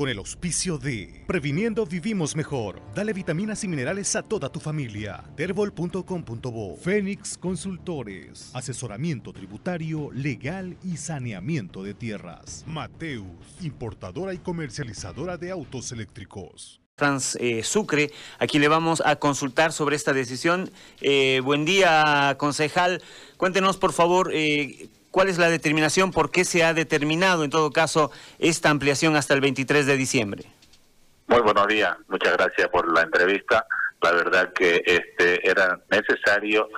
con el auspicio de Previniendo Vivimos Mejor. Dale vitaminas y minerales a toda tu familia. Terbol.com.bo Fénix Consultores. Asesoramiento tributario, legal y saneamiento de tierras. Mateus, importadora y comercializadora de autos eléctricos. Trans eh, Sucre, a quien le vamos a consultar sobre esta decisión. Eh, buen día, concejal. Cuéntenos, por favor, eh, ¿Cuál es la determinación? ¿Por qué se ha determinado, en todo caso, esta ampliación hasta el 23 de diciembre? Muy buenos días, muchas gracias por la entrevista. La verdad que este era necesario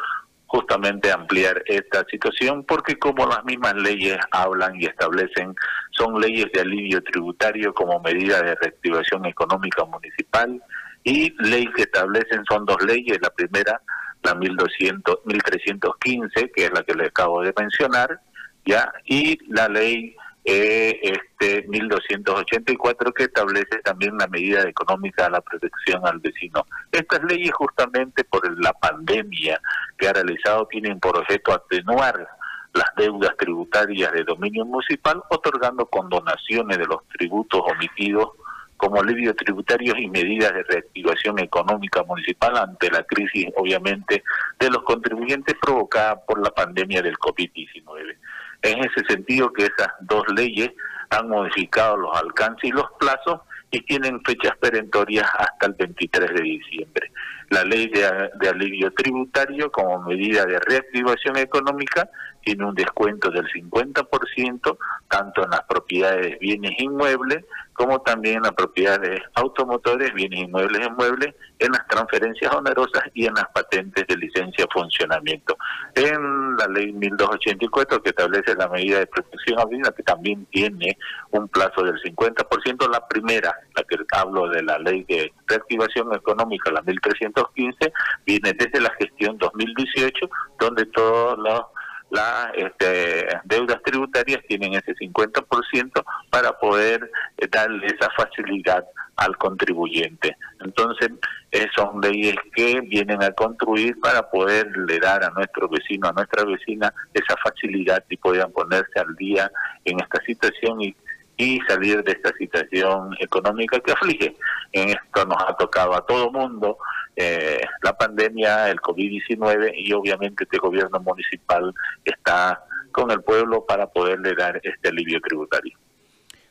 justamente ampliar esta situación porque como las mismas leyes hablan y establecen, son leyes de alivio tributario como medida de reactivación económica municipal y ley que establecen son dos leyes, la primera la 1200, 1315, que es la que le acabo de mencionar, ya, y la ley eh, este 1284 que establece también la medida económica a la protección al vecino. Estas leyes justamente por la pandemia que ha realizado tienen por objeto atenuar las deudas tributarias de dominio municipal, otorgando condonaciones de los tributos omitidos como alivio tributarios y medidas de reactivación económica municipal ante la crisis, obviamente, de los contribuyentes provocada por la pandemia del COVID-19. En ese sentido que esas dos leyes han modificado los alcances y los plazos y tienen fechas perentorias hasta el 23 de diciembre. La ley de, alivio tributario como medida de reactivación económica tiene un descuento del 50% tanto en las propiedades bienes inmuebles como también en las propiedades automotores, bienes inmuebles inmuebles, en las transferencias onerosas y en las patentes de licencia funcionamiento. En la ley 1284 que establece la medida de protección abril, que también tiene un plazo del 50%, la primera, la que hablo de la ley de reactivación económica, la 1315, viene desde la gestión 2018, donde todos los las este, deudas tributarias tienen ese 50% para poder eh, darle esa facilidad al contribuyente. Entonces, eh, son leyes que vienen a construir para poderle dar a nuestro vecino, a nuestra vecina, esa facilidad y puedan ponerse al día en esta situación y, y salir de esta situación económica que aflige. En esto nos ha tocado a todo mundo, eh, la pandemia, el COVID-19 y obviamente este gobierno municipal está con el pueblo para poderle dar este alivio tributario.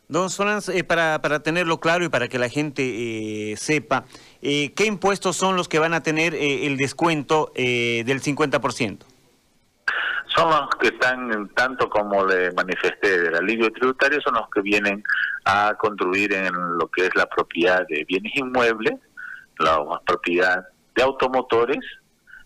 Don Solans, eh, para, para tenerlo claro y para que la gente eh, sepa, ¿qué impuestos son los que van a tener el descuento del 50%? Son los que están, tanto como le manifesté del alivio tributario, son los que vienen a contribuir en lo que es la propiedad de bienes inmuebles, la propiedad de automotores,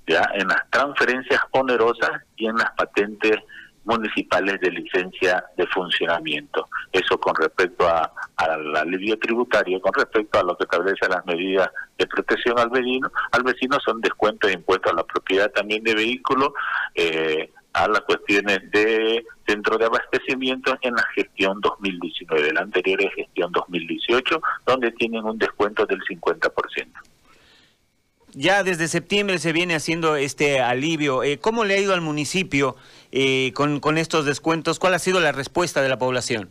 ya en las transferencias onerosas y en las patentes municipales de licencia de funcionamiento. Eso con respecto al alivio tributario, con respecto a lo que establece las medidas de protección al vecino, al vecino son descuentos de impuestos a la propiedad también de vehículos, eh, a las cuestiones de centro de abastecimiento en la gestión 2019, la anterior es gestión 2018, donde tienen un descuento del 50%. Ya desde septiembre se viene haciendo este alivio. Eh, ¿Cómo le ha ido al municipio eh, con, con estos descuentos? ¿Cuál ha sido la respuesta de la población?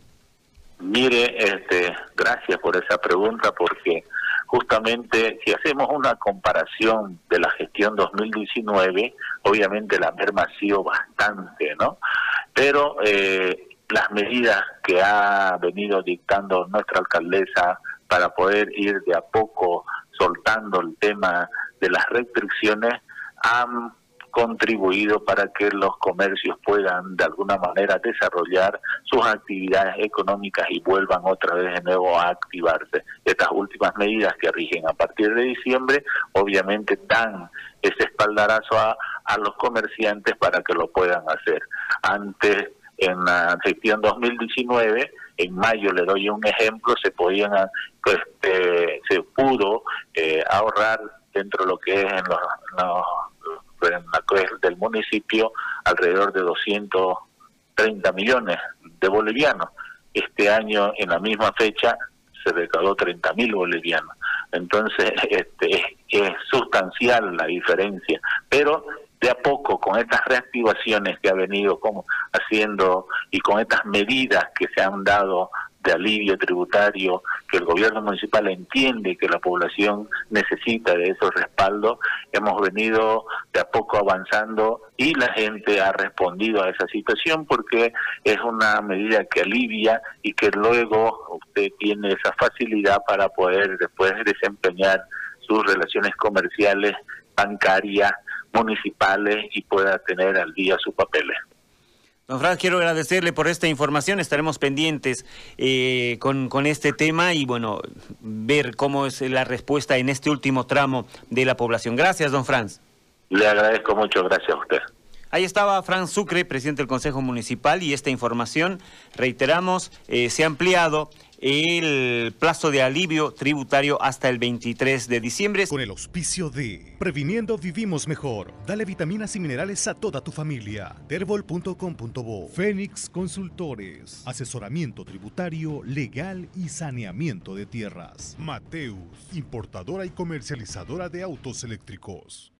Mire, este, gracias por esa pregunta porque justamente si hacemos una comparación de la gestión 2019, obviamente la merma ha sido bastante, ¿no? Pero eh, las medidas que ha venido dictando nuestra alcaldesa para poder ir de a poco soltando el tema de las restricciones han contribuido para que los comercios puedan de alguna manera desarrollar sus actividades económicas y vuelvan otra vez de nuevo a activarse. Estas últimas medidas que rigen a partir de diciembre obviamente dan ese espaldarazo a, a los comerciantes para que lo puedan hacer. Antes, en gestión 2019, en mayo le doy un ejemplo, se podían, pues, eh, se pudo eh, ahorrar dentro de lo que es en los la del municipio alrededor de 230 millones de bolivianos. Este año, en la misma fecha, se recaudó 30 mil bolivianos. Entonces, este, es, sustancial la diferencia. Pero de a poco, con estas reactivaciones que ha venido como haciendo y con estas medidas que se han dado de alivio tributario que el gobierno municipal entiende que la población necesita de esos respaldos, hemos venido de a poco avanzando y la gente ha respondido a esa situación porque es una medida que alivia y que luego usted tiene esa facilidad para poder después desempeñar sus relaciones comerciales, bancarias, municipales y pueda tener al día sus papeles. Don Franz, quiero agradecerle por esta información. Estaremos pendientes eh, con, con, este tema y, bueno, ver cómo es la respuesta en este último tramo de la población. Gracias, don Franz. Le agradezco mucho, gracias a usted. Ahí estaba Franz Sucre, presidente del Consejo Municipal, y esta información, reiteramos, eh, se ha ampliado el plazo de alivio tributario hasta el 23 de diciembre. Con el auspicio de Previniendo Vivimos Mejor. Dale vitaminas y minerales a toda tu familia. Terbol.com.bo Fénix Consultores. Asesoramiento tributario, legal y saneamiento de tierras. Mateus, importadora y comercializadora de autos eléctricos.